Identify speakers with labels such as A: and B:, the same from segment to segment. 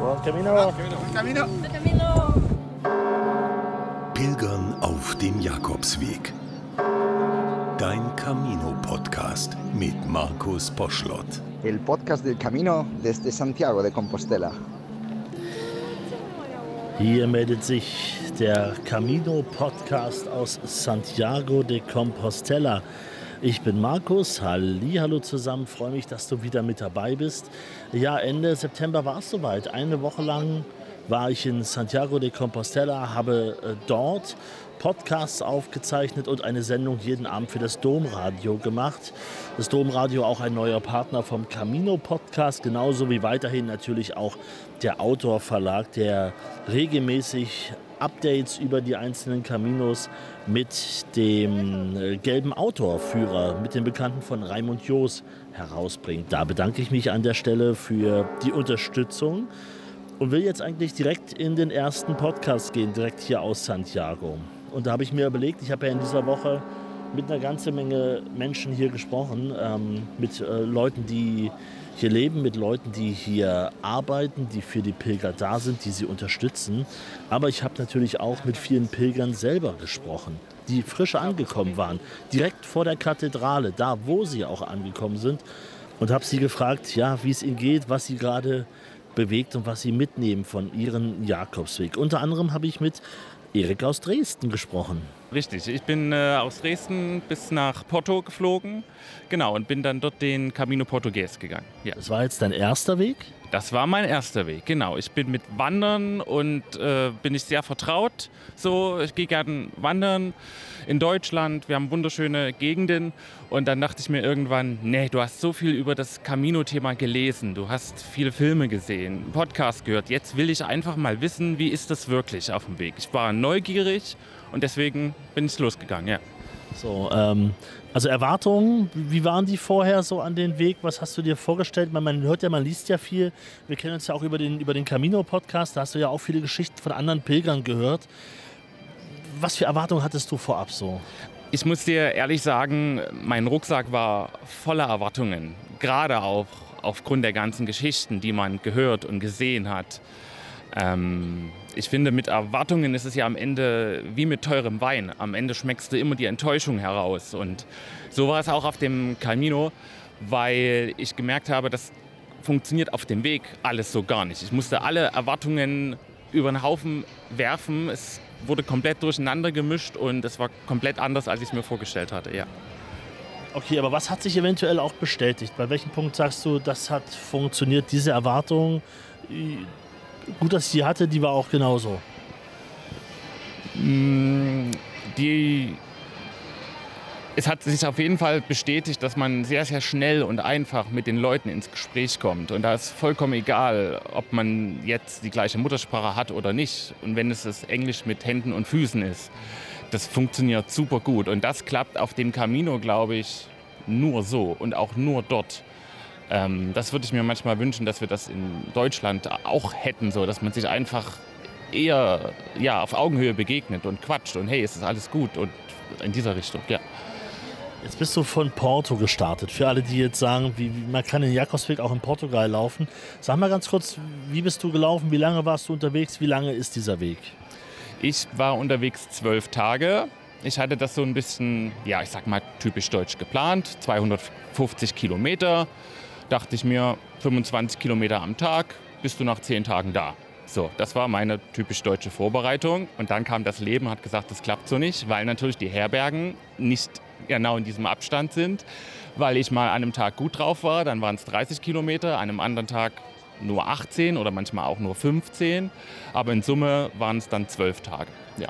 A: Buen Camino.
B: Camino.
C: Camino.
D: Pilgern auf dem Jakobsweg. Dein Camino-Podcast mit Markus Poschlott.
B: El podcast del Camino desde Santiago de Compostela.
A: Hier meldet sich der Camino-Podcast aus Santiago de Compostela. Ich bin Markus, hallo zusammen, freue mich, dass du wieder mit dabei bist. Ja, Ende September war es soweit. Eine Woche lang war ich in Santiago de Compostela, habe äh, dort Podcasts aufgezeichnet und eine Sendung jeden Abend für das Domradio gemacht. Das Domradio auch ein neuer Partner vom Camino Podcast, genauso wie weiterhin natürlich auch der Autor Verlag, der regelmäßig Updates über die einzelnen Caminos mit dem äh, gelben Autorführer, mit dem Bekannten von Raimund Joos herausbringt. Da bedanke ich mich an der Stelle für die Unterstützung und will jetzt eigentlich direkt in den ersten Podcast gehen, direkt hier aus Santiago. Und da habe ich mir überlegt, ich habe ja in dieser Woche mit einer ganzen Menge Menschen hier gesprochen, ähm, mit äh, Leuten, die hier leben, mit Leuten, die hier arbeiten, die für die Pilger da sind, die sie unterstützen. Aber ich habe natürlich auch mit vielen Pilgern selber gesprochen, die frisch angekommen waren, direkt vor der Kathedrale, da wo sie auch angekommen sind. Und habe sie gefragt, ja, wie es ihnen geht, was sie gerade bewegt und was sie mitnehmen von ihrem Jakobsweg. Unter anderem habe ich mit Erik aus Dresden gesprochen.
E: Richtig, ich bin äh, aus Dresden bis nach Porto geflogen, genau, und bin dann dort den Camino Portugues gegangen.
A: Ja. Das war jetzt dein erster Weg?
E: Das war mein erster Weg, genau. Ich bin mit Wandern und äh, bin ich sehr vertraut. So, ich gehe gerne wandern in Deutschland. Wir haben wunderschöne Gegenden. Und dann dachte ich mir irgendwann, nee, du hast so viel über das Camino-Thema gelesen. Du hast viele Filme gesehen, Podcast gehört. Jetzt will ich einfach mal wissen, wie ist das wirklich auf dem Weg. Ich war neugierig und deswegen bin ich losgegangen, ja.
A: So, ähm, also Erwartungen, wie waren die vorher so an den Weg? Was hast du dir vorgestellt? Man, man, hört ja, man liest ja viel. Wir kennen uns ja auch über den, über den Camino-Podcast. Da hast du ja auch viele Geschichten von anderen Pilgern gehört. Was für Erwartungen hattest du vorab so?
E: Ich muss dir ehrlich sagen, mein Rucksack war voller Erwartungen. Gerade auch aufgrund der ganzen Geschichten, die man gehört und gesehen hat. Ähm, ich finde, mit Erwartungen ist es ja am Ende wie mit teurem Wein. Am Ende schmeckst du immer die Enttäuschung heraus. Und so war es auch auf dem Camino, weil ich gemerkt habe, das funktioniert auf dem Weg alles so gar nicht. Ich musste alle Erwartungen über den Haufen werfen. Es wurde komplett durcheinander gemischt und es war komplett anders, als ich es mir vorgestellt hatte. Ja.
A: Okay, aber was hat sich eventuell auch bestätigt? Bei welchem Punkt sagst du, das hat funktioniert, diese Erwartung? Gut, dass ich die hatte, die war auch genauso.
E: Mm, die, es hat sich auf jeden Fall bestätigt, dass man sehr, sehr schnell und einfach mit den Leuten ins Gespräch kommt. Und da ist vollkommen egal, ob man jetzt die gleiche Muttersprache hat oder nicht. Und wenn es das Englisch mit Händen und Füßen ist, das funktioniert super gut. Und das klappt auf dem Camino, glaube ich, nur so und auch nur dort. Ähm, das würde ich mir manchmal wünschen, dass wir das in Deutschland auch hätten, so dass man sich einfach eher ja, auf Augenhöhe begegnet und quatscht und hey, es ist alles gut und in dieser Richtung, ja.
A: Jetzt bist du von Porto gestartet. Für alle, die jetzt sagen, wie, wie, man kann den Jakobsweg auch in Portugal laufen. Sag mal ganz kurz, wie bist du gelaufen? Wie lange warst du unterwegs? Wie lange ist dieser Weg?
E: Ich war unterwegs zwölf Tage. Ich hatte das so ein bisschen, ja, ich sag mal typisch deutsch geplant. 250 Kilometer dachte ich mir, 25 Kilometer am Tag, bist du nach zehn Tagen da. So, das war meine typisch deutsche Vorbereitung. Und dann kam das Leben, hat gesagt, das klappt so nicht, weil natürlich die Herbergen nicht genau in diesem Abstand sind. Weil ich mal an einem Tag gut drauf war, dann waren es 30 Kilometer, an einem anderen Tag nur 18 oder manchmal auch nur 15. Aber in Summe waren es dann zwölf Tage. Ja.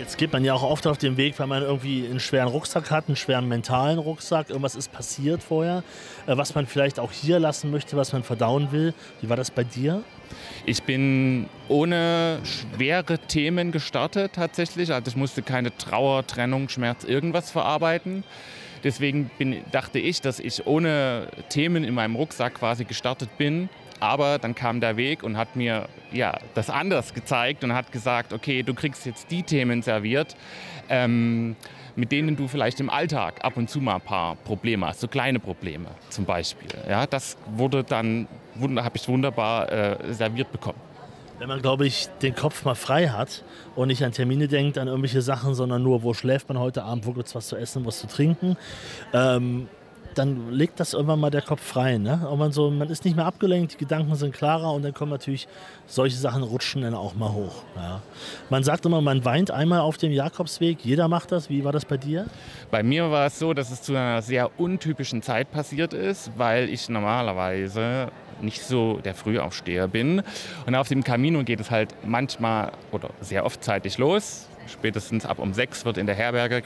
A: Jetzt geht man ja auch oft auf den Weg, weil man irgendwie einen schweren Rucksack hat, einen schweren mentalen Rucksack. Irgendwas ist passiert vorher, äh, was man vielleicht auch hier lassen möchte, was man verdauen will. Wie war das bei dir?
E: Ich bin ohne schwere Themen gestartet tatsächlich. Also ich musste keine Trauer, Trennung, Schmerz, irgendwas verarbeiten. Deswegen bin, dachte ich, dass ich ohne Themen in meinem Rucksack quasi gestartet bin aber dann kam der Weg und hat mir ja, das anders gezeigt und hat gesagt, okay, du kriegst jetzt die Themen serviert, ähm, mit denen du vielleicht im Alltag ab und zu mal ein paar Probleme hast, so kleine Probleme zum Beispiel. Ja, das wurde dann habe ich wunderbar äh, serviert bekommen.
A: Wenn man, glaube ich, den Kopf mal frei hat und nicht an Termine denkt, an irgendwelche Sachen, sondern nur, wo schläft man heute Abend, wo gibt es was zu essen, was zu trinken, ähm, dann legt das irgendwann mal der Kopf frei. Ne? man, so, man ist nicht mehr abgelenkt, die Gedanken sind klarer und dann kommen natürlich solche Sachen rutschen dann auch mal hoch. Ja. Man sagt immer, man weint einmal auf dem Jakobsweg. Jeder macht das. Wie war das bei dir?
E: Bei mir war es so, dass es zu einer sehr untypischen Zeit passiert ist, weil ich normalerweise nicht so der Frühaufsteher bin. Und auf dem Camino geht es halt manchmal oder sehr oft zeitig los spätestens ab um sechs wird in der Herberge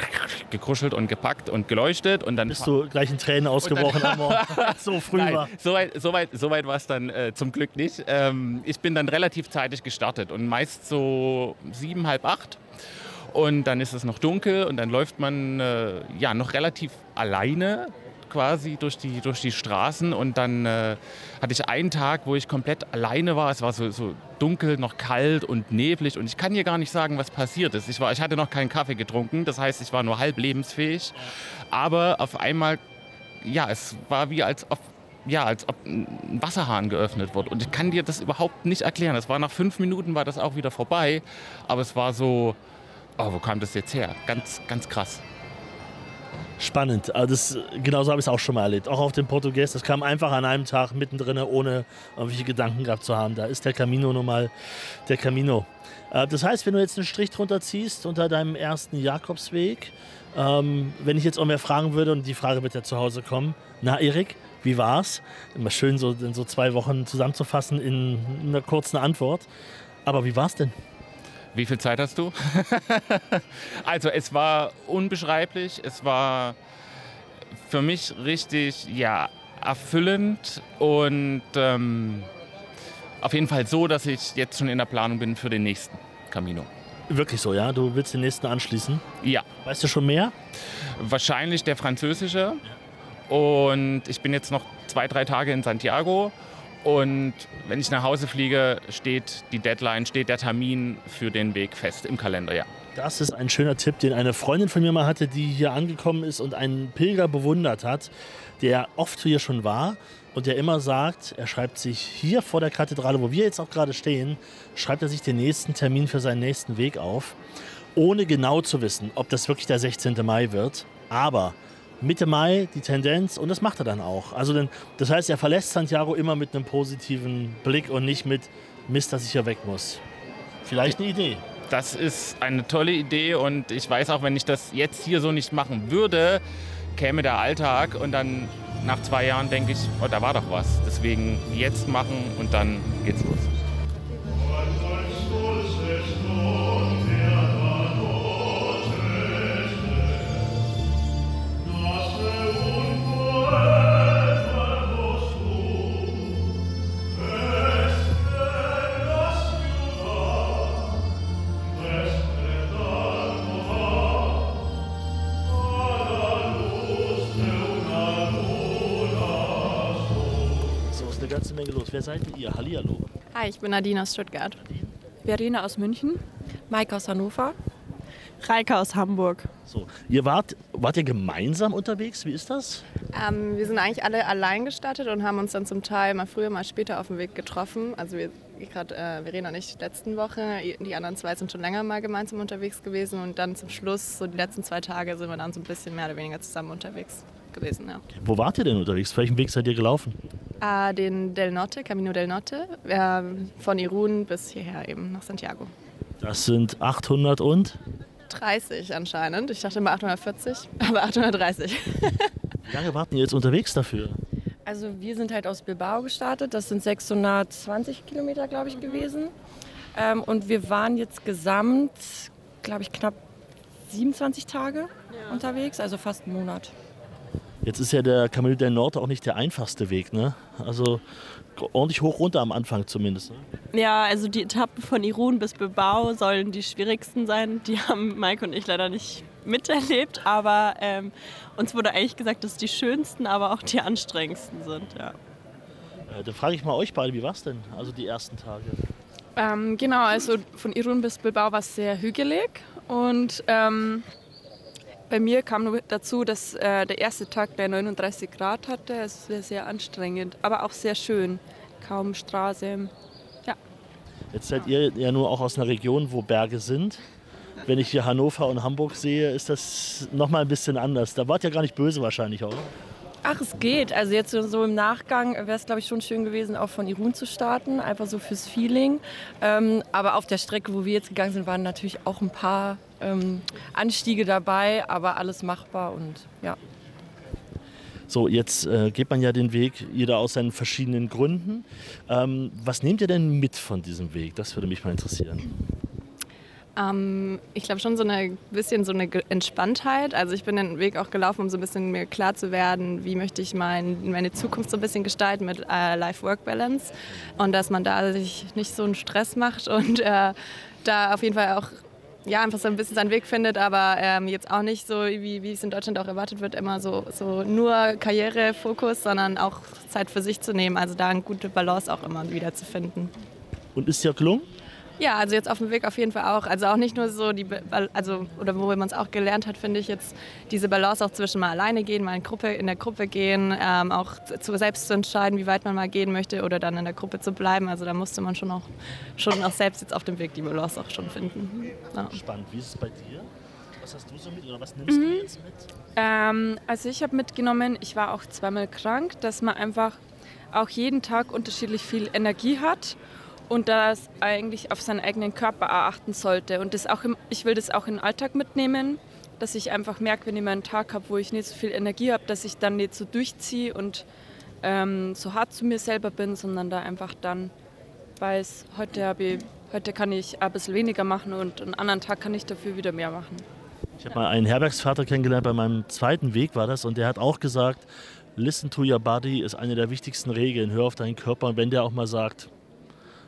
E: gekruschelt und gepackt und geleuchtet. Und dann
A: Bist du gleich in Tränen ausgebrochen am Morgen? so früh Nein, war.
E: So weit, so weit, so weit war es dann äh, zum Glück nicht. Ähm, ich bin dann relativ zeitig gestartet und meist so sieben, halb acht. Und dann ist es noch dunkel und dann läuft man äh, ja noch relativ alleine quasi durch die, durch die Straßen und dann äh, hatte ich einen Tag, wo ich komplett alleine war. Es war so, so dunkel, noch kalt und neblig und ich kann hier gar nicht sagen, was passiert ist. Ich, war, ich hatte noch keinen Kaffee getrunken, das heißt, ich war nur halb lebensfähig. Aber auf einmal, ja, es war wie als ob ja, als ob ein Wasserhahn geöffnet wird. Und ich kann dir das überhaupt nicht erklären. Es war nach fünf Minuten war das auch wieder vorbei. Aber es war so, oh, wo kam das jetzt her? Ganz, ganz krass
A: spannend. Also das, genauso habe ich es auch schon mal erlebt. Auch auf dem Portugies. Das kam einfach an einem Tag mittendrin, ohne irgendwelche Gedanken gehabt zu haben. Da ist der Camino nun mal der Camino. Äh, das heißt, wenn du jetzt einen Strich drunter ziehst unter deinem ersten Jakobsweg, ähm, wenn ich jetzt auch mehr fragen würde, und die Frage wird ja zu Hause kommen, na Erik, wie war's? Immer schön, so, so zwei Wochen zusammenzufassen in einer kurzen Antwort. Aber wie war es denn?
E: Wie viel Zeit hast du? also es war unbeschreiblich, es war für mich richtig ja, erfüllend und ähm, auf jeden Fall so, dass ich jetzt schon in der Planung bin für den nächsten Camino.
A: Wirklich so, ja? Du willst den nächsten anschließen?
E: Ja.
A: Weißt du schon mehr?
E: Wahrscheinlich der französische. Und ich bin jetzt noch zwei, drei Tage in Santiago und wenn ich nach Hause fliege, steht die Deadline, steht der Termin für den Weg fest im Kalender, ja.
A: Das ist ein schöner Tipp, den eine Freundin von mir mal hatte, die hier angekommen ist und einen Pilger bewundert hat, der oft hier schon war und der immer sagt, er schreibt sich hier vor der Kathedrale, wo wir jetzt auch gerade stehen, schreibt er sich den nächsten Termin für seinen nächsten Weg auf, ohne genau zu wissen, ob das wirklich der 16. Mai wird. Aber Mitte Mai die Tendenz und das macht er dann auch. Also denn, das heißt, er verlässt Santiago immer mit einem positiven Blick und nicht mit Mist, dass ich hier weg muss. Vielleicht eine Idee.
E: Das ist eine tolle Idee und ich weiß auch, wenn ich das jetzt hier so nicht machen würde, käme der Alltag und dann nach zwei Jahren denke ich, oh, da war doch was. Deswegen jetzt machen und dann geht's los.
A: Ihr? Hallihallo.
C: Hi, ich bin Nadine aus Stuttgart.
F: Nadine? Verena aus München.
G: Maike aus Hannover.
H: Reike aus Hamburg.
A: So, ihr wart, wart ihr gemeinsam unterwegs? Wie ist das?
C: Ähm, wir sind eigentlich alle allein gestartet und haben uns dann zum Teil mal früher, mal später auf dem Weg getroffen. Also wir, gerade äh, Verena und ich letzten Woche, die anderen zwei sind schon länger mal gemeinsam unterwegs gewesen und dann zum Schluss, so die letzten zwei Tage, sind wir dann so ein bisschen mehr oder weniger zusammen unterwegs gewesen. Ja.
A: Wo wart ihr denn unterwegs? Welchen Weg seid ihr gelaufen?
C: Äh, den Del Norte, Camino del Norte, äh, von Irun bis hierher eben nach Santiago.
A: Das sind 800 und?
C: 30 anscheinend. Ich dachte immer 840, aber 830.
A: Wie lange warten ihr jetzt unterwegs dafür?
G: Also wir sind halt aus Bilbao gestartet. Das sind 620 Kilometer, glaube ich, gewesen. Ähm, und wir waren jetzt gesamt, glaube ich, knapp 27 Tage ja. unterwegs, also fast einen Monat.
A: Jetzt ist ja der Camino del Norte auch nicht der einfachste Weg, ne? Also ordentlich hoch runter am Anfang zumindest. Ne?
H: Ja, also die Etappen von Irun bis Bilbao sollen die schwierigsten sein. Die haben Mike und ich leider nicht miterlebt, aber ähm, uns wurde eigentlich gesagt, dass die schönsten, aber auch die anstrengendsten sind. Ja.
A: Äh, dann frage ich mal euch beide, wie war es denn, also die ersten Tage?
C: Ähm, genau, also von Irun bis Bilbao war es sehr hügelig und ähm, bei mir kam nur dazu, dass äh, der erste Tag der 39 Grad hatte. Es wäre sehr anstrengend, aber auch sehr schön.
F: kaum Straße. Ja.
A: Jetzt seid ihr ja nur auch aus einer Region, wo Berge sind. Wenn ich hier Hannover und Hamburg sehe, ist das nochmal ein bisschen anders. Da wart ihr gar nicht böse wahrscheinlich, oder?
G: Ach, es geht. Also jetzt so im Nachgang wäre es, glaube ich, schon schön gewesen, auch von Irun zu starten, einfach so fürs Feeling. Ähm, aber auf der Strecke, wo wir jetzt gegangen sind, waren natürlich auch ein paar ähm, Anstiege dabei, aber alles machbar und ja.
A: So, jetzt äh, geht man ja den Weg, jeder aus seinen verschiedenen Gründen. Ähm, was nehmt ihr denn mit von diesem Weg? Das würde mich mal interessieren.
C: Ähm, ich glaube schon so ein bisschen so eine Entspanntheit. Also ich bin den Weg auch gelaufen, um so ein bisschen mir klar zu werden, wie möchte ich mein, meine Zukunft so ein bisschen gestalten mit äh, Life-Work-Balance. Und dass man da sich nicht so einen Stress macht und äh, da auf jeden Fall auch ja, einfach so ein bisschen seinen Weg findet, aber ähm, jetzt auch nicht so, wie, wie es in Deutschland auch erwartet wird, immer so, so nur Karrierefokus, sondern auch Zeit für sich zu nehmen. Also da eine gute Balance auch immer wieder zu finden.
A: Und ist dir gelungen?
C: Ja, also jetzt auf dem Weg auf jeden Fall auch. Also auch nicht nur so die, also oder wo man es auch gelernt hat, finde ich jetzt diese Balance auch zwischen mal alleine gehen, mal in, Gruppe, in der Gruppe gehen, ähm, auch zu, selbst zu entscheiden, wie weit man mal gehen möchte oder dann in der Gruppe zu bleiben. Also da musste man schon auch, schon auch selbst jetzt auf dem Weg die Balance auch schon finden.
A: Ja. Spannend. Wie ist es bei dir? Was hast du so mit oder was nimmst mhm. du jetzt mit?
F: Ähm, also ich habe mitgenommen, ich war auch zweimal krank, dass man einfach auch jeden Tag unterschiedlich viel Energie hat und das eigentlich auf seinen eigenen Körper achten sollte. Und das auch im, ich will das auch in den Alltag mitnehmen, dass ich einfach merke, wenn ich mal einen Tag habe, wo ich nicht so viel Energie habe, dass ich dann nicht so durchziehe und ähm, so hart zu mir selber bin, sondern da einfach dann weiß, heute, ich, heute kann ich ein bisschen weniger machen und einen anderen Tag kann ich dafür wieder mehr machen.
A: Ich habe mal einen Herbergsvater kennengelernt, bei meinem zweiten Weg war das, und der hat auch gesagt, Listen to your body ist eine der wichtigsten Regeln. Hör auf deinen Körper. Und wenn der auch mal sagt,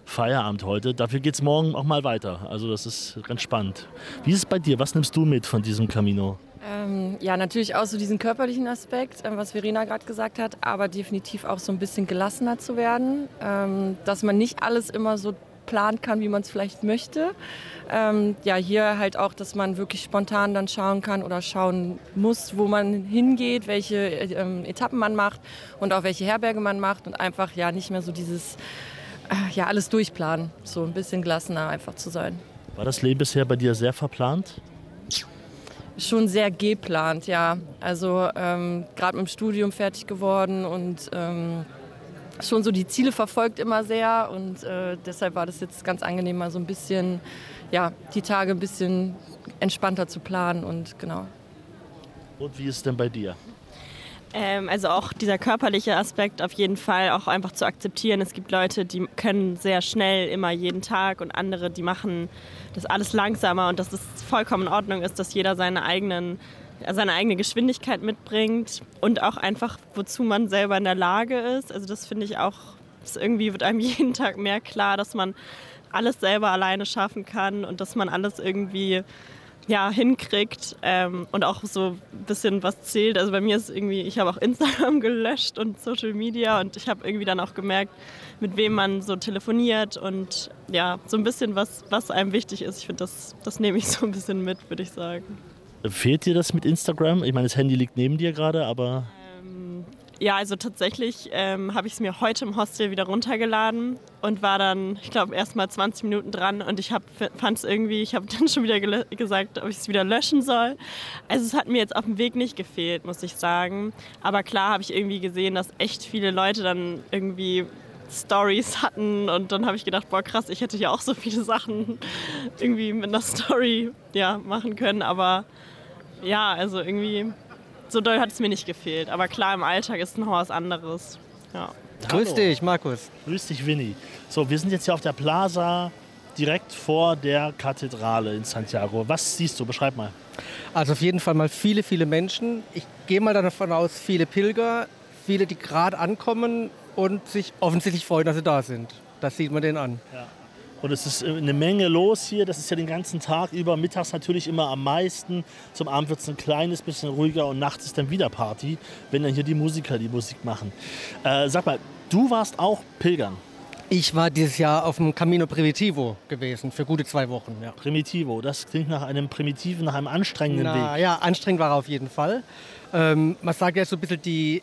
A: Feierabend heute. Dafür geht es morgen auch mal weiter. Also das ist ganz spannend. Wie ist es bei dir? Was nimmst du mit von diesem Camino?
G: Ähm, ja, natürlich auch so diesen körperlichen Aspekt, äh, was Verena gerade gesagt hat, aber definitiv auch so ein bisschen gelassener zu werden, ähm, dass man nicht alles immer so planen kann, wie man es vielleicht möchte. Ähm, ja, hier halt auch, dass man wirklich spontan dann schauen kann oder schauen muss, wo man hingeht, welche äh, Etappen man macht und auch welche Herberge man macht und einfach ja nicht mehr so dieses ja, alles durchplanen. So ein bisschen gelassener einfach zu sein.
A: War das Leben bisher bei dir sehr verplant?
G: Schon sehr geplant, ja. Also ähm, gerade mit dem Studium fertig geworden und ähm, schon so die Ziele verfolgt immer sehr. Und äh, deshalb war das jetzt ganz angenehm, mal so ein bisschen, ja, die Tage ein bisschen entspannter zu planen und genau.
A: Und wie ist es denn bei dir?
H: Ähm, also auch dieser körperliche Aspekt auf jeden Fall auch einfach zu akzeptieren. Es gibt Leute, die können sehr schnell immer jeden Tag und andere, die machen das alles langsamer und dass es vollkommen in Ordnung ist, dass jeder seine eigenen seine eigene Geschwindigkeit mitbringt und auch einfach, wozu man selber in der Lage ist. Also das finde ich auch, irgendwie wird einem jeden Tag mehr klar, dass man alles selber alleine schaffen kann und dass man alles irgendwie ja, hinkriegt ähm, und auch so ein bisschen was zählt. Also bei mir ist irgendwie, ich habe auch Instagram gelöscht und Social Media und ich habe irgendwie dann auch gemerkt, mit wem man so telefoniert und ja, so ein bisschen was, was einem wichtig ist. Ich finde, das, das nehme ich so ein bisschen mit, würde ich sagen.
A: Fehlt dir das mit Instagram? Ich meine, das Handy liegt neben dir gerade, aber...
H: Ja, also tatsächlich ähm, habe ich es mir heute im Hostel wieder runtergeladen und war dann, ich glaube, erst mal 20 Minuten dran und ich fand es irgendwie, ich habe dann schon wieder gesagt, ob ich es wieder löschen soll. Also es hat mir jetzt auf dem Weg nicht gefehlt, muss ich sagen. Aber klar habe ich irgendwie gesehen, dass echt viele Leute dann irgendwie Stories hatten und dann habe ich gedacht, boah krass, ich hätte ja auch so viele Sachen irgendwie mit einer Story ja, machen können, aber ja, also irgendwie so doll hat es mir nicht gefehlt. Aber klar, im Alltag ist noch was anderes. Ja.
I: Grüß dich, Markus.
A: Grüß dich, Winnie. So, wir sind jetzt hier auf der Plaza direkt vor der Kathedrale in Santiago. Was siehst du? Beschreib mal.
I: Also auf jeden Fall mal viele, viele Menschen. Ich gehe mal davon aus, viele Pilger, viele, die gerade ankommen und sich offensichtlich freuen, dass sie da sind. Das sieht man denen an.
A: Ja. Und es ist eine Menge los hier. Das ist ja den ganzen Tag über. Mittags natürlich immer am meisten. Zum Abend wird es ein kleines bisschen ruhiger und nachts ist dann wieder Party, wenn dann hier die Musiker die Musik machen. Äh, sag mal, du warst auch Pilgern.
I: Ich war dieses Jahr auf dem Camino Primitivo gewesen, für gute zwei Wochen. Ja.
A: Primitivo, das klingt nach einem primitiven, nach einem anstrengenden
I: Na,
A: Weg.
I: Ja, anstrengend war er auf jeden Fall. Ähm, man sagt ja so ein bisschen die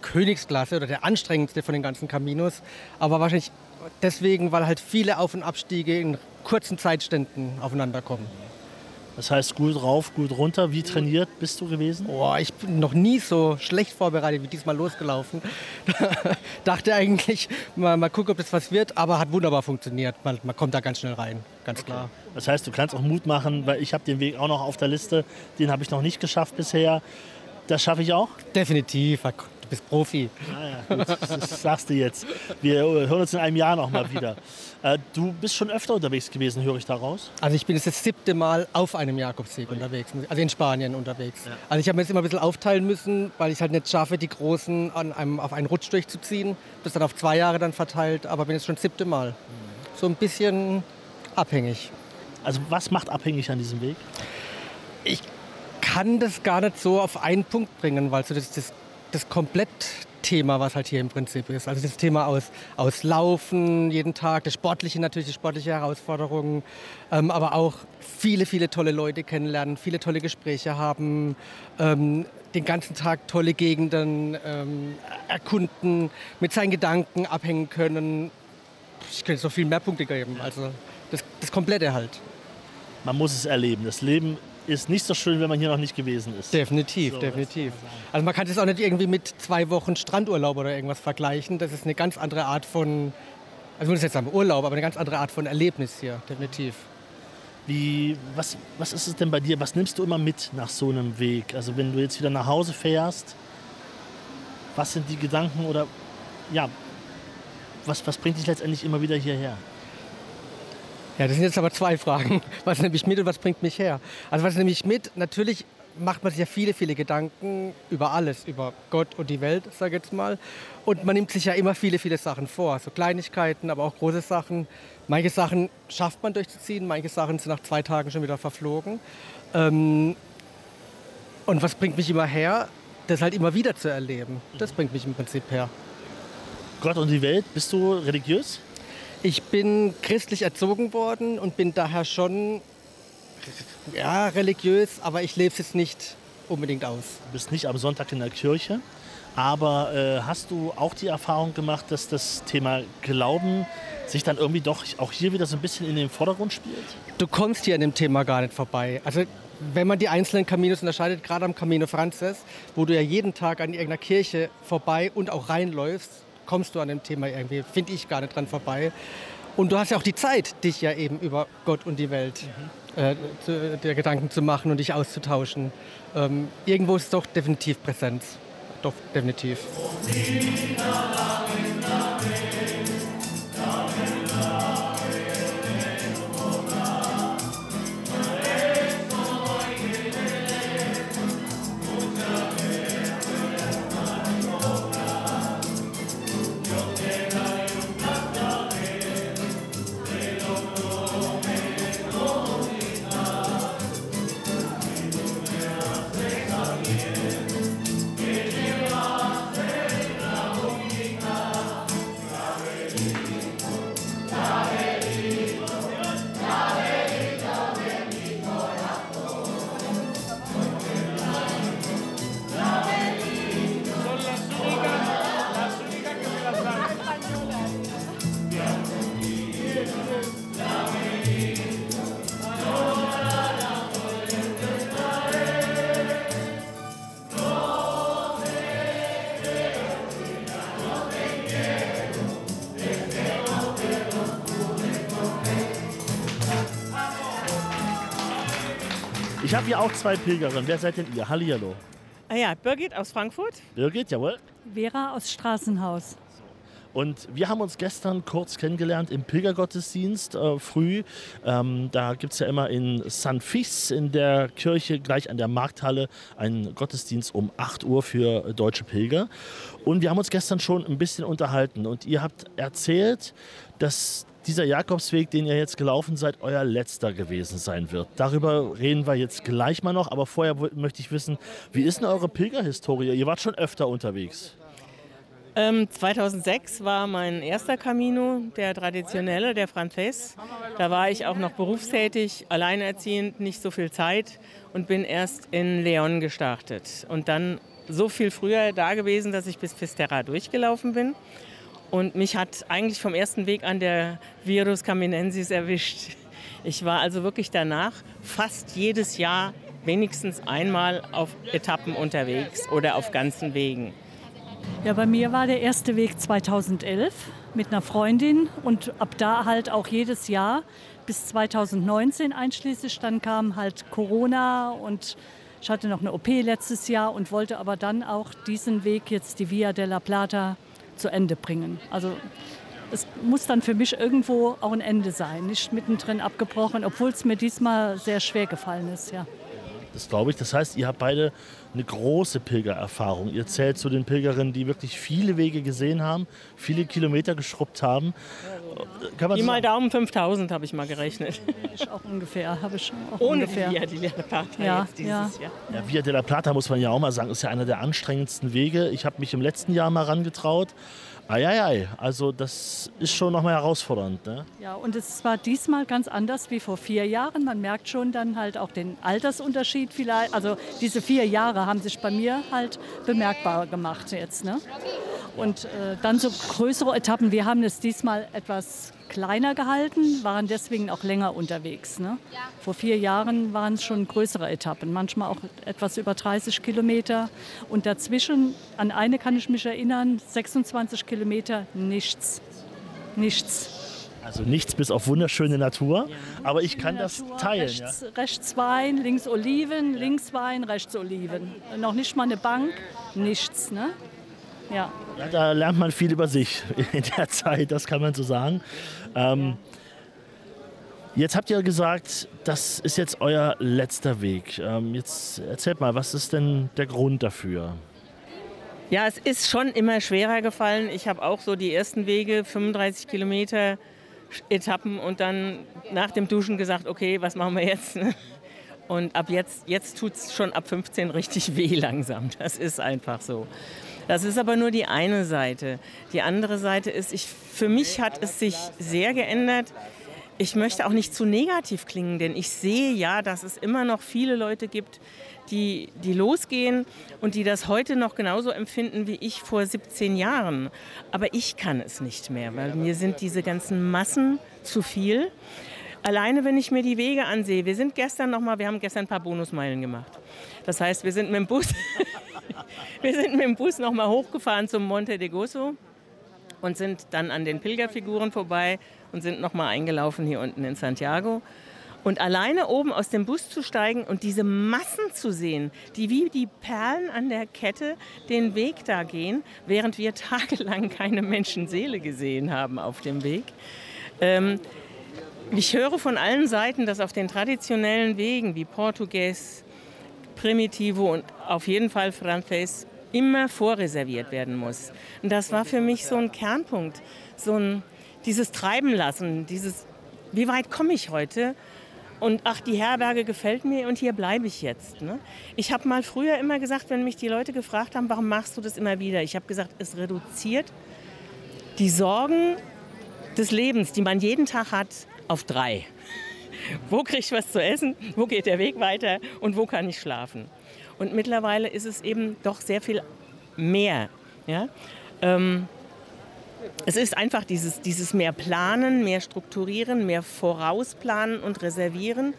I: Königsklasse oder der anstrengendste von den ganzen Caminos. Aber wahrscheinlich deswegen, weil halt viele Auf- und Abstiege in kurzen Zeitständen aufeinander kommen.
A: Das heißt, gut rauf, gut runter. Wie trainiert bist du gewesen?
I: Oh, ich bin noch nie so schlecht vorbereitet wie diesmal losgelaufen. Dachte eigentlich, mal, mal gucken, ob das was wird, aber hat wunderbar funktioniert. Man, man kommt da ganz schnell rein, ganz okay. klar.
A: Das heißt, du kannst auch Mut machen, weil ich habe den Weg auch noch auf der Liste. Den habe ich noch nicht geschafft bisher. Das schaffe ich auch?
I: Definitiv bist Profi.
A: Ah ja, das sagst du jetzt. Wir hören uns in einem Jahr noch mal wieder. Äh, du bist schon öfter unterwegs gewesen, höre ich daraus?
I: Also ich bin jetzt das siebte Mal auf einem Jakobsweg okay. unterwegs, also in Spanien unterwegs. Ja. Also ich habe mir jetzt immer ein bisschen aufteilen müssen, weil ich halt nicht schaffe, die Großen an einem, auf einen Rutsch durchzuziehen. Das dann auf zwei Jahre dann verteilt, aber bin jetzt schon das siebte Mal. Mhm. So ein bisschen abhängig.
A: Also was macht abhängig an diesem Weg?
I: Ich kann das gar nicht so auf einen Punkt bringen, weil so das, das das Komplettthema, was halt hier im Prinzip ist. Also das Thema aus, aus Laufen jeden Tag, das Sportliche natürlich, die sportliche Herausforderungen, ähm, aber auch viele, viele tolle Leute kennenlernen, viele tolle Gespräche haben, ähm, den ganzen Tag tolle Gegenden ähm, erkunden, mit seinen Gedanken abhängen können. Ich könnte so viel mehr Punkte geben. Also das, das Komplette halt.
A: Man muss es erleben. Das Leben ist nicht so schön, wenn man hier noch nicht gewesen ist.
I: Definitiv, so, definitiv. Also man kann das auch nicht irgendwie mit zwei Wochen Strandurlaub oder irgendwas vergleichen. Das ist eine ganz andere Art von, also ich muss jetzt sagen Urlaub, aber eine ganz andere Art von Erlebnis hier, definitiv.
A: Wie, was, was ist es denn bei dir? Was nimmst du immer mit nach so einem Weg? Also wenn du jetzt wieder nach Hause fährst, was sind die Gedanken oder ja, was, was bringt dich letztendlich immer wieder hierher?
I: Ja, das sind jetzt aber zwei Fragen. Was nehme ich mit und was bringt mich her? Also was nehme ich mit? Natürlich macht man sich ja viele, viele Gedanken über alles, über Gott und die Welt, sage ich jetzt mal. Und man nimmt sich ja immer viele, viele Sachen vor. So Kleinigkeiten, aber auch große Sachen. Manche Sachen schafft man durchzuziehen, manche Sachen sind nach zwei Tagen schon wieder verflogen. Ähm, und was bringt mich immer her? Das halt immer wieder zu erleben. Das bringt mich im Prinzip her.
A: Gott und die Welt, bist du religiös?
I: Ich bin christlich erzogen worden und bin daher schon ja, religiös, aber ich lebe es jetzt nicht unbedingt aus.
A: Du bist nicht am Sonntag in der Kirche, aber äh, hast du auch die Erfahrung gemacht, dass das Thema Glauben sich dann irgendwie doch auch hier wieder so ein bisschen in den Vordergrund spielt?
I: Du kommst hier an dem Thema gar nicht vorbei. Also wenn man die einzelnen Caminos unterscheidet, gerade am Camino Frances, wo du ja jeden Tag an irgendeiner Kirche vorbei und auch reinläufst, kommst du an dem Thema irgendwie, finde ich, gar nicht dran vorbei. Und du hast ja auch die Zeit, dich ja eben über Gott und die Welt mhm. äh, zu, der Gedanken zu machen und dich auszutauschen. Ähm, irgendwo ist es doch definitiv Präsenz. Doch, definitiv.
A: Ich habe hier auch zwei Pilgerinnen. Wer seid denn ihr? Hallihallo.
J: Ah ja, Birgit aus Frankfurt.
A: Birgit, jawohl.
K: Vera aus Straßenhaus.
A: Und wir haben uns gestern kurz kennengelernt im Pilgergottesdienst äh, früh. Ähm, da gibt es ja immer in San Fis in der Kirche gleich an der Markthalle einen Gottesdienst um 8 Uhr für deutsche Pilger. Und wir haben uns gestern schon ein bisschen unterhalten und ihr habt erzählt, dass dieser Jakobsweg, den ihr jetzt gelaufen seid, euer letzter gewesen sein wird. Darüber reden wir jetzt gleich mal noch, aber vorher möchte ich wissen, wie ist denn eure Pilgerhistorie? Ihr wart schon öfter unterwegs.
J: Ähm, 2006 war mein erster Camino, der traditionelle, der Frances. Da war ich auch noch berufstätig, alleinerziehend, nicht so viel Zeit und bin erst in Leon gestartet. Und dann so viel früher da gewesen, dass ich bis Fisterra durchgelaufen bin. Und mich hat eigentlich vom ersten Weg an der Virus caminensis erwischt. Ich war also wirklich danach fast jedes Jahr wenigstens einmal auf Etappen unterwegs oder auf ganzen Wegen.
K: Ja, bei mir war der erste Weg 2011 mit einer Freundin und ab da halt auch jedes Jahr bis 2019 einschließlich. Dann kam halt Corona und ich hatte noch eine OP letztes Jahr und wollte aber dann auch diesen Weg jetzt die Via della Plata zu Ende bringen. Also es muss dann für mich irgendwo auch ein Ende sein, nicht mittendrin abgebrochen, obwohl es mir diesmal sehr schwer gefallen ist. Ja.
A: Das glaube ich. Das heißt, ihr habt beide eine große Pilgererfahrung. Ihr zählt zu den Pilgerinnen, die wirklich viele Wege gesehen haben, viele Kilometer geschrubbt haben.
J: Kann man Wie mal Daumen 5000 habe ich mal gerechnet.
K: Ich auch ungefähr, habe ich auch
J: Ohne
K: ungefähr.
J: Via della Plata
K: Ja,
J: jetzt dieses
K: ja.
J: Jahr.
A: Ja, Via della Plata muss man ja auch mal sagen, ist ja einer der anstrengendsten Wege. Ich habe mich im letzten Jahr mal rangetraut. Eieiei, also das ist schon nochmal herausfordernd. Ne?
K: Ja, und es war diesmal ganz anders wie vor vier Jahren. Man merkt schon dann halt auch den Altersunterschied vielleicht. Also diese vier Jahre haben sich bei mir halt bemerkbar gemacht jetzt. Ne? Und äh, dann so größere Etappen. Wir haben es diesmal etwas kleiner gehalten, waren deswegen auch länger unterwegs. Ne? Vor vier Jahren waren es schon größere Etappen, manchmal auch etwas über 30 Kilometer. Und dazwischen, an eine kann ich mich erinnern, 26 Kilometer nichts. Nichts.
A: Also nichts bis auf wunderschöne Natur, aber ich kann das teilen. Ja.
K: Rechts, rechts Wein, links Oliven, links Wein, rechts Oliven. Noch nicht mal eine Bank, nichts. Ne? Ja.
A: Ja, da lernt man viel über sich in der Zeit, das kann man so sagen. Ähm, jetzt habt ihr gesagt, das ist jetzt euer letzter Weg. Ähm, jetzt erzählt mal, was ist denn der Grund dafür?
J: Ja, es ist schon immer schwerer gefallen. Ich habe auch so die ersten Wege, 35 Kilometer Etappen und dann nach dem Duschen gesagt, okay, was machen wir jetzt? Und ab jetzt, jetzt tut es schon ab 15 richtig weh langsam. Das ist einfach so. Das ist aber nur die eine Seite. Die andere Seite ist, ich, für mich hat es sich sehr geändert. Ich möchte auch nicht zu negativ klingen, denn ich sehe ja, dass es immer noch viele Leute gibt, die, die losgehen und die das heute noch genauso empfinden wie ich vor 17 Jahren. Aber ich kann es nicht mehr, weil mir sind diese ganzen Massen zu viel. Alleine, wenn ich mir die Wege ansehe, wir sind gestern noch mal, wir haben gestern ein paar Bonusmeilen gemacht. Das heißt, wir sind mit dem Bus, wir sind mit dem Bus noch mal hochgefahren zum Monte de Gozo und sind dann an den Pilgerfiguren vorbei und sind noch mal eingelaufen hier unten in Santiago. Und alleine oben aus dem Bus zu steigen und diese Massen zu sehen, die wie die Perlen an der Kette den Weg da gehen, während wir tagelang keine Menschenseele gesehen haben auf dem Weg. Ähm, ich höre von allen Seiten, dass auf den traditionellen Wegen wie Portugues, Primitivo und auf jeden Fall Frances immer vorreserviert werden muss. Und das war für mich so ein Kernpunkt, so ein, dieses Treiben lassen, dieses, wie weit komme ich heute? Und ach, die Herberge gefällt mir und hier bleibe ich jetzt. Ne? Ich habe mal früher immer gesagt, wenn mich die Leute gefragt haben, warum machst du das immer wieder? Ich habe gesagt, es reduziert die Sorgen des Lebens, die man jeden Tag hat, auf drei. Wo kriege ich was zu essen? Wo geht der Weg weiter? Und wo kann ich schlafen? Und mittlerweile ist es eben doch sehr viel mehr. Ja? Ähm, es ist einfach dieses, dieses mehr Planen, mehr Strukturieren, mehr Vorausplanen und Reservieren.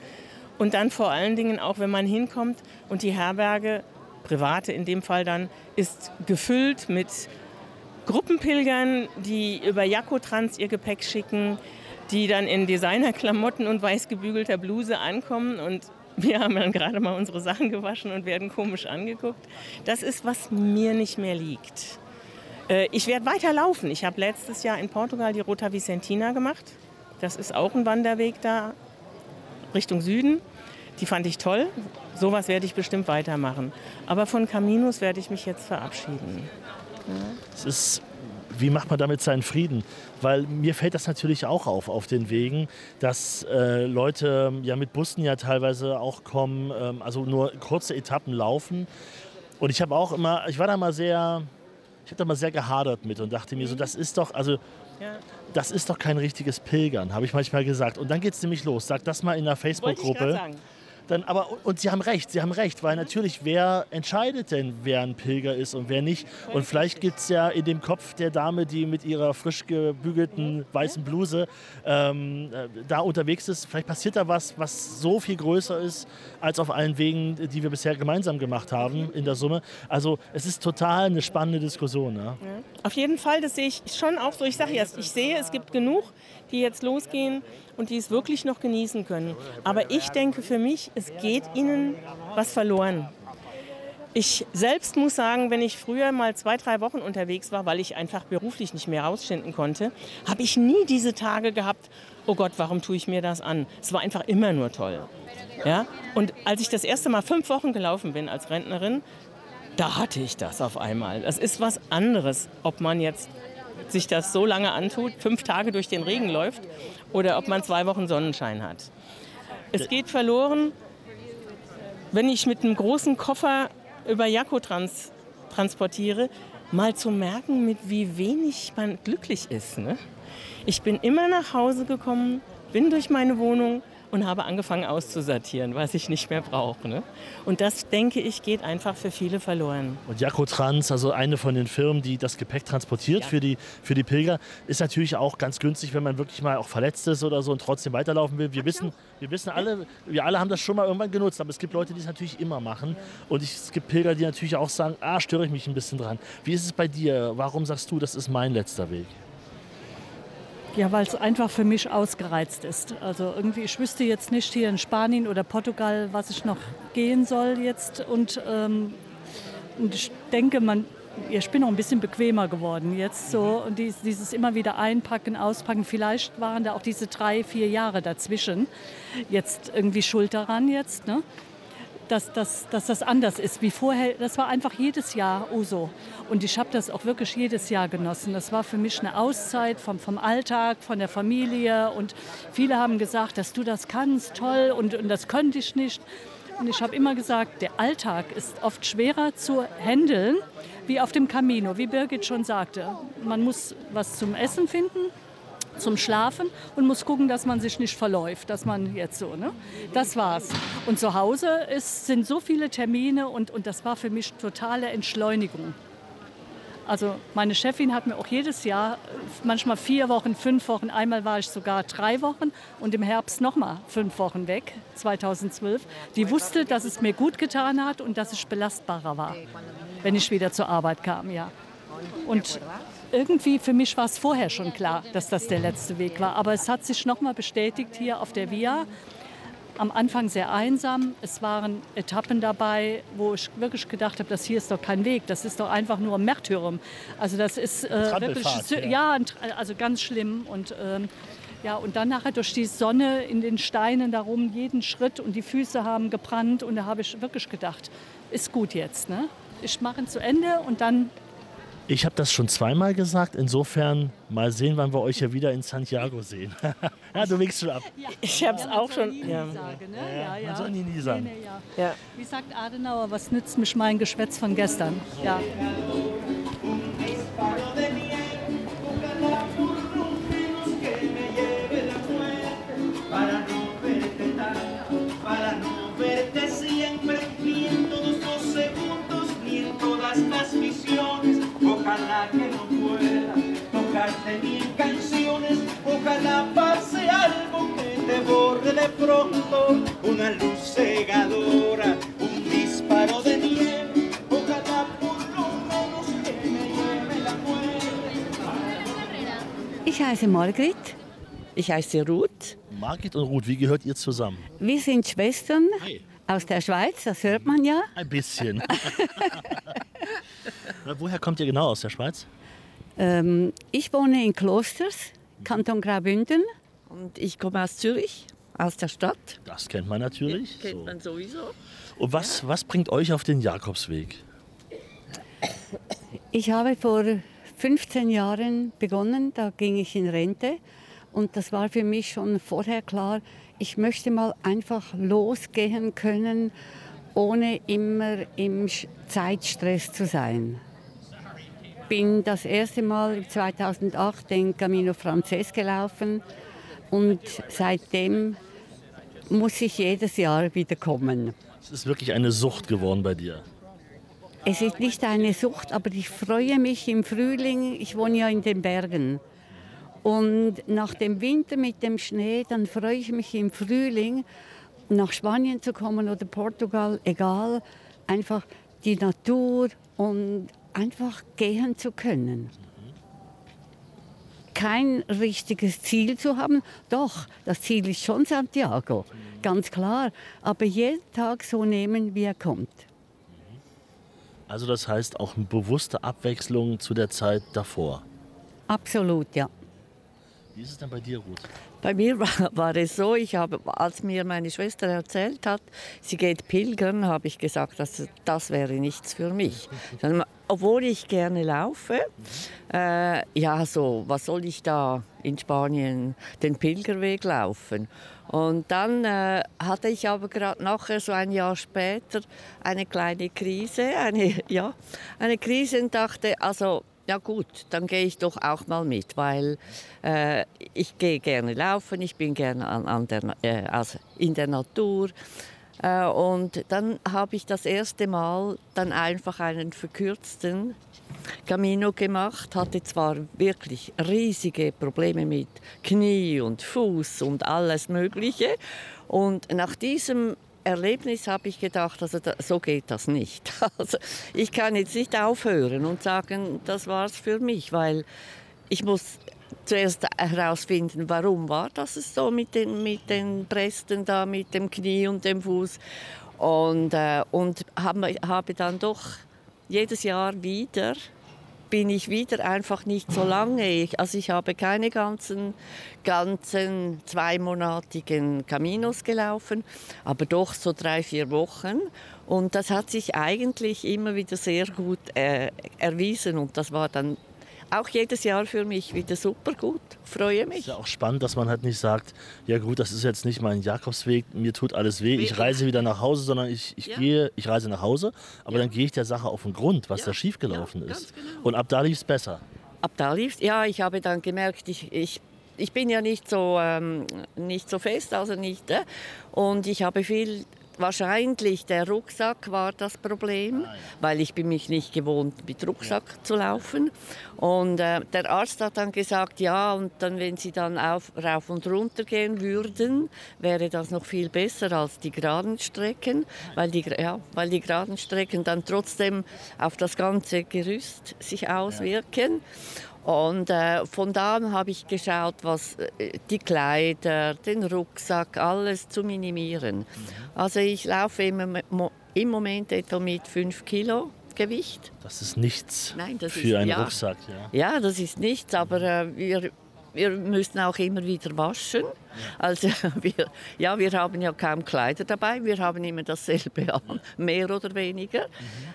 J: Und dann vor allen Dingen auch, wenn man hinkommt und die Herberge, private in dem Fall dann, ist gefüllt mit Gruppenpilgern, die über Jakotrans ihr Gepäck schicken, die dann in Designerklamotten und weiß gebügelter Bluse ankommen und wir haben dann gerade mal unsere Sachen gewaschen und werden komisch angeguckt. Das ist, was mir nicht mehr liegt. Äh, Ich werde weiter laufen. Ich habe letztes Jahr in Portugal die Rota Vicentina gemacht. Das ist auch ein Wanderweg da Richtung Süden. Die fand ich toll. Sowas werde ich bestimmt weitermachen. Aber von Caminos werde ich mich jetzt verabschieden.
A: Es ist, wie macht man damit seinen Frieden? Weil mir fällt das natürlich auch auf auf den Wegen, dass äh, Leute ja mit Bussen ja teilweise auch kommen, ähm, also nur kurze Etappen laufen. Und ich habe auch immer, ich war da mal sehr, ich habe da mal sehr gehadert mit und dachte mir so, das ist doch, also das ist doch kein richtiges Pilgern, habe ich manchmal gesagt. Und dann geht es nämlich los. Sag das mal in der Facebook-Gruppe. Dann aber, und Sie haben recht, Sie haben recht, weil natürlich, wer entscheidet denn, wer ein Pilger ist und wer nicht? Und vielleicht gibt es ja in dem Kopf der Dame, die mit ihrer frisch gebügelten weißen Bluse ähm, äh, da unterwegs ist, vielleicht passiert da was, was so viel größer ist, als auf allen Wegen, die wir bisher gemeinsam gemacht haben in der Summe. Also es ist total eine spannende Diskussion. Ja?
J: Auf jeden Fall, das sehe ich schon auch so. Ich sage jetzt, ich sehe, es gibt genug, die jetzt losgehen und die es wirklich noch genießen können. Aber ich denke für mich, es geht ihnen was verloren. Ich selbst muss sagen, wenn ich früher mal zwei, drei Wochen unterwegs war, weil ich einfach beruflich nicht mehr rausschinden konnte, habe ich nie diese Tage gehabt, oh Gott, warum tue ich mir das an? Es war einfach immer nur toll. Ja? Und als ich das erste Mal fünf Wochen gelaufen bin als Rentnerin, da hatte ich das auf einmal. Das ist was anderes, ob man jetzt sich das so lange antut, fünf Tage durch den Regen läuft oder ob man zwei Wochen Sonnenschein hat. Es geht verloren, wenn ich mit einem großen Koffer über Jakko trans transportiere, mal zu merken, mit wie wenig man glücklich ist. Ne? Ich bin immer nach Hause gekommen, bin durch meine Wohnung und habe angefangen auszusortieren, was ich nicht mehr brauche. Ne? Und das, denke ich, geht einfach für viele verloren.
A: Und Jakko Trans, also eine von den Firmen, die das Gepäck transportiert ja. für, die, für die Pilger, ist natürlich auch ganz günstig, wenn man wirklich mal auch verletzt ist oder so und trotzdem weiterlaufen will. Wir wissen, wir wissen alle, wir alle haben das schon mal irgendwann genutzt, aber es gibt Leute, die es natürlich immer machen. Und es gibt Pilger, die natürlich auch sagen, ah, störe ich mich ein bisschen dran. Wie ist es bei dir? Warum sagst du, das ist mein letzter Weg?
K: Ja, weil es einfach für mich ausgereizt ist. Also irgendwie, ich wüsste jetzt nicht hier in Spanien oder Portugal, was ich noch gehen soll jetzt. Und, ähm, und ich denke, man, ich bin auch ein bisschen bequemer geworden jetzt so. Und dieses immer wieder einpacken, auspacken, vielleicht waren da auch diese drei, vier Jahre dazwischen jetzt irgendwie schuld daran jetzt. Ne? Dass, dass, dass das anders ist wie vorher. Das war einfach jedes Jahr Uso. Und ich habe das auch wirklich jedes Jahr genossen. Das war für mich eine Auszeit vom, vom Alltag, von der Familie. Und viele haben gesagt, dass du das kannst, toll, und, und das könnte ich nicht. Und ich habe immer gesagt, der Alltag ist oft schwerer zu handeln wie auf dem Camino, wie Birgit schon sagte. Man muss was zum Essen finden, zum Schlafen und muss gucken, dass man sich nicht verläuft, dass man jetzt so, ne? Das war's. Und zu Hause ist, sind so viele Termine und, und das war für mich totale Entschleunigung. Also meine Chefin hat mir auch jedes Jahr, manchmal vier Wochen, fünf Wochen, einmal war ich sogar drei Wochen und im Herbst nochmal fünf Wochen weg, 2012. Die wusste, dass es mir gut getan hat und dass ich belastbarer war, wenn ich wieder zur Arbeit kam, ja. Und irgendwie für mich war es vorher schon klar, dass das der letzte Weg war. Aber es hat sich nochmal bestätigt hier auf der Via. Am Anfang sehr einsam. Es waren Etappen dabei, wo ich wirklich gedacht habe, das hier ist doch kein Weg, das ist doch einfach nur ein Märtyrum. Also das ist äh, wirklich, ja. ja, also ganz schlimm und ähm, ja, und dann nachher durch die Sonne in den Steinen darum, jeden Schritt und die Füße haben gebrannt. Und da habe ich wirklich gedacht, ist gut jetzt. Ne? Ich mache ihn zu Ende und dann
A: ich habe das schon zweimal gesagt. Insofern mal sehen, wann wir euch ja wieder in Santiago sehen. ja, du wiegst schon ab.
J: Ja, ich habe es auch schon.
K: Ja. Sagen, ne? ja, ja,
A: Man soll nie, nie sagen. Nee,
K: nee, ja. Wie sagt Adenauer, was nützt mich mein Geschwätz von gestern? Ja.
L: Ojalá que no pueda tocarte ni en canciones, ojalá pase algo que te borre de pronto, una luz cegadora, un disparo de nieve, ojalá por lo menos que me lleve la muerte.
M: Ich heiße Margrit. Ich heiße Ruth.
A: Margit und Ruth, wie gehört ihr zusammen?
M: Wir sind Schwestern Hi. Aus der Schweiz, das hört man ja.
A: Ein bisschen. Woher kommt ihr genau aus der Schweiz?
M: Ähm, ich wohne in Klosters, Kanton Graubünden.
G: Und ich komme aus Zürich, aus der Stadt.
A: Das kennt man natürlich.
G: Ja, kennt so. man sowieso.
A: Und was, ja. was bringt euch auf den Jakobsweg?
M: Ich habe vor 15 Jahren begonnen, da ging ich in Rente. Und das war für mich schon vorher klar, ich möchte mal einfach losgehen können ohne immer im Zeitstress zu sein. Bin das erste Mal 2008 den Camino Frances gelaufen und seitdem muss ich jedes Jahr wieder kommen.
A: Es ist wirklich eine Sucht geworden bei dir.
M: Es ist nicht eine Sucht, aber ich freue mich im Frühling. Ich wohne ja in den Bergen. Und nach dem Winter mit dem Schnee, dann freue ich mich im Frühling nach Spanien zu kommen oder Portugal, egal, einfach die Natur und einfach gehen zu können. Kein richtiges Ziel zu haben, doch, das Ziel ist schon Santiago, ganz klar, aber jeden Tag so nehmen, wie er kommt.
A: Also das heißt auch eine bewusste Abwechslung zu der Zeit davor.
M: Absolut, ja.
A: Wie ist es denn bei dir, Ruth?
N: Bei mir war, war, es so, ich habe, als mir meine Schwester erzählt hat, sie geht pilgern, habe ich gesagt, das, das wäre nichts für mich. Dann, obwohl ich gerne laufe, äh, ja, so, was soll ich da in Spanien den Pilgerweg laufen? Und dann äh, hatte ich aber gerade nachher, so ein Jahr später, eine kleine Krise, eine, ja, eine Krise und dachte, also ja gut, dann gehe ich doch auch mal mit, weil äh, ich gehe gerne laufen, ich bin gerne an, an der, äh, also in der Natur. Äh, und dann habe ich das erste Mal dann einfach einen verkürzten Camino gemacht, hatte zwar wirklich riesige Probleme mit Knie und Fuß und alles Mögliche. Und nach diesem Erlebnis habe ich gedacht, also da, so geht das nicht. Also ich kann jetzt nicht aufhören und sagen, das war es für mich, weil ich muss zuerst herausfinden, warum war das so mit den, mit den Bresten da, mit dem Knie und dem Fuß. Und, äh, und habe, habe dann doch jedes Jahr wieder bin ich wieder einfach nicht so lange. Ich, also ich habe keine ganzen, ganzen zweimonatigen Caminos gelaufen, aber doch so drei, vier Wochen. Und das hat sich eigentlich immer wieder sehr gut äh, erwiesen und das war dann auch jedes Jahr für mich wieder super gut. Freue mich.
A: Ist ja auch spannend, dass man halt nicht sagt, ja gut, das ist jetzt nicht mein Jakobsweg, mir tut alles weh, ich reise wieder nach Hause, sondern ich, ich ja. gehe, ich reise nach Hause, aber ja. dann gehe ich der Sache auf den Grund, was ja. da schiefgelaufen ist. Genau. Und ab da lief es besser.
N: Ab da lief ja, ich habe dann gemerkt, ich, ich ich bin ja nicht so, ähm, nicht so fest, also nicht. Äh, und ich habe viel Wahrscheinlich der Rucksack war das Problem, ah, weil ich bin mich nicht gewohnt, mit Rucksack ja. zu laufen. Und äh, der Arzt hat dann gesagt, ja, und dann, wenn Sie dann auf, rauf und runter gehen würden, wäre das noch viel besser als die geraden Strecken, weil die, ja, weil die geraden Strecken dann trotzdem auf das ganze Gerüst sich auswirken. Ja. Und äh, von da an habe ich geschaut, was äh, die Kleider, den Rucksack, alles zu minimieren. Mhm. Also ich laufe im, im Moment etwa mit 5 Kilo Gewicht.
A: Das ist nichts Nein, das für ist, einen
N: ja,
A: Rucksack.
N: Ja. ja, das ist nichts, aber äh, wir wir müssen auch immer wieder waschen. Also wir, ja, wir haben ja kaum Kleider dabei, wir haben immer dasselbe an, mehr oder weniger.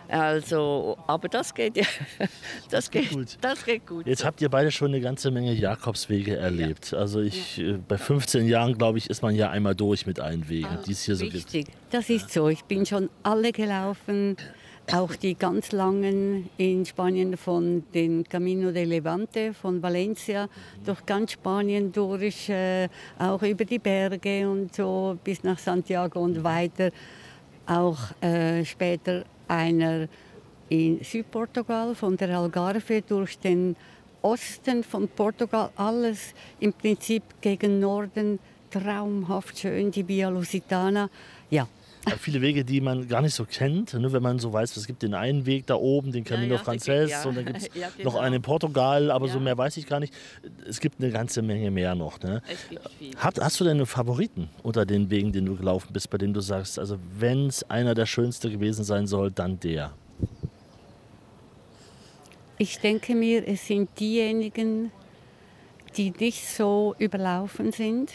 N: Also, aber das geht ja, das, geht, gut. das geht gut.
A: Jetzt habt ihr beide schon eine ganze Menge Jakobswege erlebt. Also ich, äh, bei 15 Jahren, glaube ich, ist man ja einmal durch mit allen Wegen,
M: ah,
A: die es hier so
M: richtig. gibt. Das ist so. Ich bin schon alle gelaufen auch die ganz langen in Spanien von den Camino de Levante von Valencia durch ganz Spanien durch, äh, auch über die Berge und so bis nach Santiago und weiter. Auch äh, später einer in Südportugal von der Algarve durch den Osten von Portugal, alles im Prinzip gegen Norden, traumhaft schön, die Via Lusitana. Ja,
A: viele Wege, die man gar nicht so kennt. Ne? Wenn man so weiß, es gibt den einen Weg da oben, den Camino ja, ja, Frances, ja. und dann gibt es ja, genau. noch einen in Portugal, aber so mehr weiß ich gar nicht. Es gibt eine ganze Menge mehr noch. Ne? Hast, hast du denn einen Favoriten unter den Wegen, den du gelaufen bist, bei denen du sagst, also wenn es einer der schönsten gewesen sein soll, dann der?
M: Ich denke mir, es sind diejenigen, die nicht so überlaufen sind.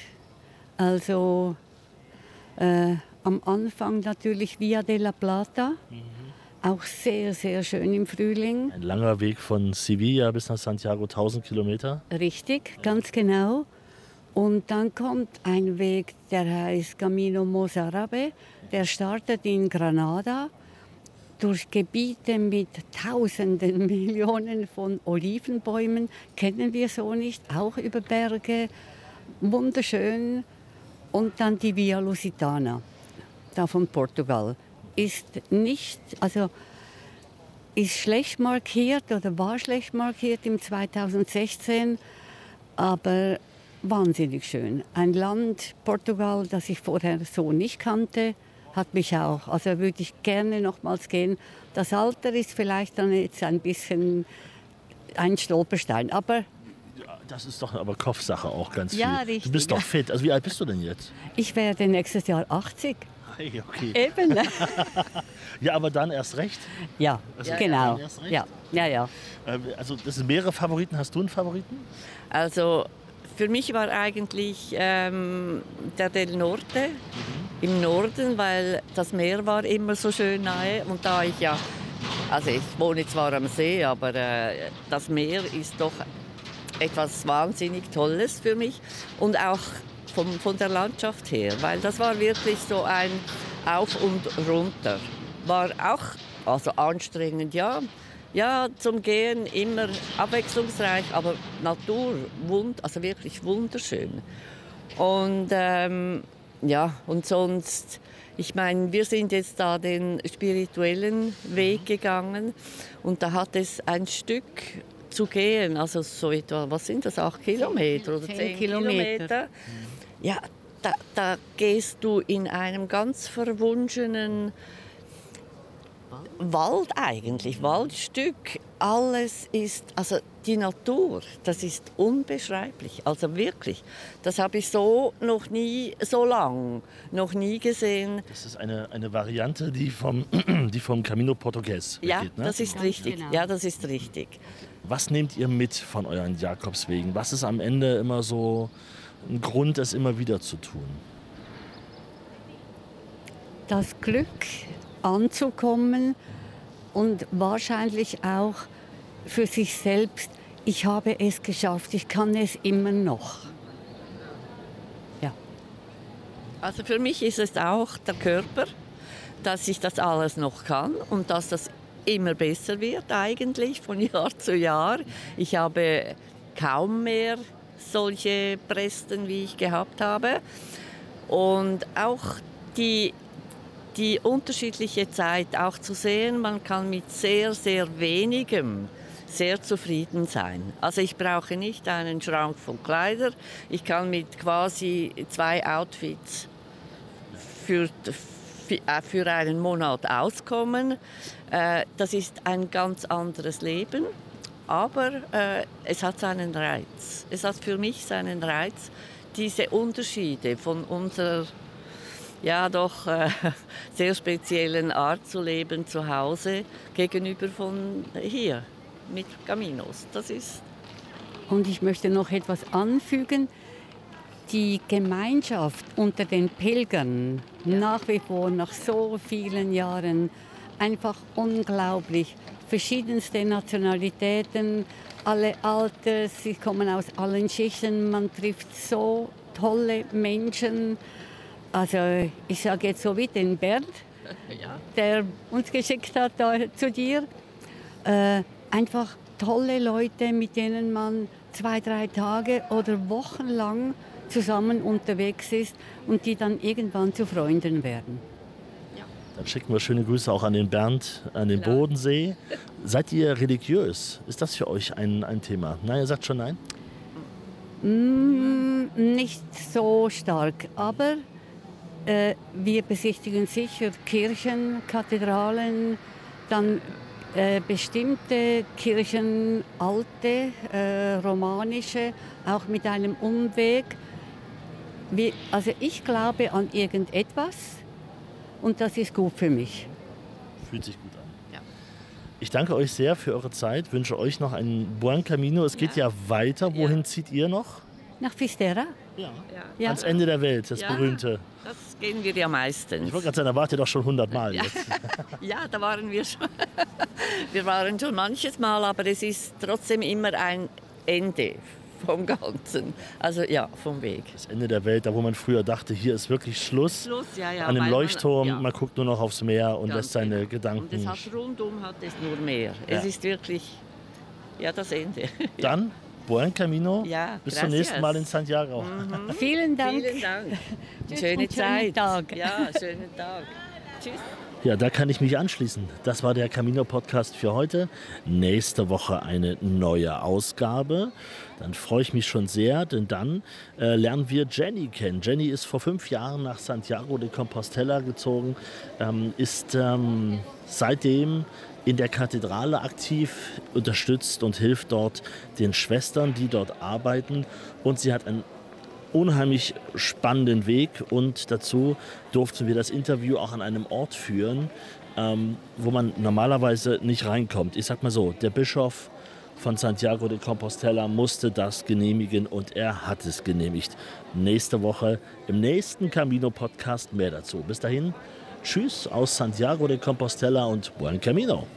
M: Also äh, am Anfang natürlich Via de la Plata. Mhm. Auch sehr, sehr schön im Frühling.
A: Ein langer Weg von Sevilla bis nach Santiago, 1000 Kilometer.
M: Richtig, ganz genau. Und dann kommt ein Weg, der heißt Camino Mozarabe. Der startet in Granada durch Gebiete mit Tausenden, Millionen von Olivenbäumen. Kennen wir so nicht, auch über Berge. Wunderschön. Und dann die Via Lusitana, da von Portugal, ist nicht, also ist schlecht markiert oder war schlecht markiert im 2016, aber wahnsinnig schön. Ein Land, Portugal, das ich vorher so nicht kannte, hat mich auch. Also würde ich gerne nochmals gehen. Das Alter ist vielleicht dann jetzt ein bisschen ein Stolperstein, aber
A: Das ist doch aber Kopfsache auch ganz viel.
M: Ja,
A: Du
M: richtig,
A: bist doch fit. Also wie alt bist du denn jetzt?
M: ich werde nächstes Jahr 80.
A: Hey, okay.
M: Eben.
A: Ja, aber dann erst recht.
M: Ja,
A: Also
M: genau.
A: recht.
M: Ja, ja, ja.
A: Äh, Also das sind mehrere Favoriten. Hast du einen Favoriten?
N: Also für mich war eigentlich ähm, der Del Norte im Norden, weil das Meer war immer so schön nahe und da ich ja, also ich wohne zwar am See, aber äh, das Meer ist doch etwas wahnsinnig Tolles für mich und auch vom, von der Landschaft her, weil das war wirklich so ein Auf und Runter. War auch also anstrengend, ja. Ja, zum Gehen immer abwechslungsreich, aber Natur, wund, also wirklich wunderschön. Und ähm, ja, und sonst, ich meine, wir sind jetzt da den spirituellen Weg gegangen und da hat es ein Stück zu gehen, also so etwa, was sind das, acht Kilometer oder
M: Zehn Kilometer.
N: Kilometer. Ja, da, da gehst du in einem ganz verwunschenen Wald eigentlich, Waldstück. Alles ist, also die Natur, das ist unbeschreiblich. Also wirklich, das habe ich so noch nie, so lang, noch nie gesehen.
A: Das ist eine, eine Variante, die vom, die vom Camino Portugues
N: Ja,
A: weggeht, ne?
N: das ist richtig. Ja, das ist richtig.
A: Was nehmt ihr mit von euren Jakobswegen? Was ist am Ende immer so ein Grund, es immer wieder zu tun?
M: das Glück anzukommen und wahrscheinlich auch für sich selbst, ich habe es geschafft, ich kann es immer noch.
N: Also für mich ist es auch der Körper, dass ich das alles noch kann und dass das immer besser wird eigentlich von Jahr zu Jahr. Ich habe kaum mehr solche Bresten, wie ich gehabt habe. Und auch die, die unterschiedliche Zeit auch zu sehen, man kann mit sehr, sehr wenigem sehr zufrieden sein. Also ich brauche nicht einen Schrank von Kleidern, ich kann mit quasi zwei Outfits für, für, äh, einen Monat auskommen. Äh, Das ist ein ganz anderes Leben, aber äh, es hat seinen Reiz. Es hat für mich seinen Reiz, diese Unterschiede von unserer ja doch äh, sehr speziellen Art zu leben zu Hause gegenüber von hier mit Caminos. Das ist
M: Und ich möchte noch etwas anfügen. Die Gemeinschaft unter den Pilgern, nach wie vor, nach so vielen Jahren, einfach unglaublich. Verschiedenste Nationalitäten, alle Alters, sie kommen aus allen Schichten. Man trifft so tolle Menschen. Also ich sage jetzt so wie den Bernd, der uns geschickt hat da, zu dir. Äh, einfach tolle Leute, mit denen man zwei, drei Tage oder Wochen lang zusammen unterwegs ist und die dann irgendwann zu Freunden werden.
A: Dann schicken wir schöne Grüße auch an den Bernd, an den Bodensee. Seid ihr religiös? Ist das für euch ein, ein Thema? Nein, ihr sagt schon nein?
M: Mm, nicht so stark, aber äh, wir besichtigen sicher Kirchen, Kathedralen, dann äh, bestimmte Kirchen, alte, äh, romanische, auch mit einem Umweg. Wir, also ich glaube an irgendetwas und das ist gut für mich.
A: Fühlt sich gut an. Ich danke euch sehr für eure Zeit, wünsche euch noch einen Buen Camino. Es geht ja, weiter. Wohin zieht ihr noch?
M: Nach Fisterra?
A: Ja.
N: Ja.
A: Ans Ende der Welt, das
N: Ja.
A: berühmte.
N: Das gehen wir ja meistens.
A: Ich wollte gerade sagen, da wart ihr doch schon 100 Mal
N: Ja.
A: jetzt.
N: ja, da waren wir schon. Wir waren schon manches Mal, aber es ist trotzdem immer ein Ende vom Ganzen. Also ja, vom Weg.
A: Das Ende der Welt, da wo man früher dachte, hier ist wirklich Schluss.
N: Schluss, ja, ja,
A: An dem
N: weil man-
A: Leuchtturm,
N: ja.
A: man guckt nur noch aufs Meer und
N: Ganz
A: lässt seine
N: genau.
A: Gedanken.
N: Und es hat rundum hat es nur mehr. Es ist wirklich ja das Ende.
A: Dann Buen Camino.
N: Ja,
A: Bis zum
N: gracias.
A: nächsten Mal in Santiago.
M: Vielen Dank.
N: Vielen Dank. Schöne
M: und schönen
N: Zeit.
M: Tag.
N: Ja, schönen Tag. Tschüss.
A: Ja, da kann ich mich anschließen. Das war der Camino Podcast für heute. Nächste Woche eine neue Ausgabe. Dann freue ich mich schon sehr, denn dann äh, lernen wir Jenny kennen. Jenny ist vor fünf Jahren nach Santiago de Compostela gezogen, ähm, ist ähm, seitdem in der Kathedrale aktiv, unterstützt und hilft dort den Schwestern, die dort arbeiten. Und sie hat ein unheimlich spannenden Weg und dazu durften wir das Interview auch an einem Ort führen, ähm, wo man normalerweise nicht reinkommt. Ich sag mal so, der Bischof von Santiago de Compostela musste das genehmigen und er hat es genehmigt. Nächste Woche im nächsten Camino Podcast mehr dazu. Bis dahin, tschüss aus Santiago de Compostela und Buen Camino.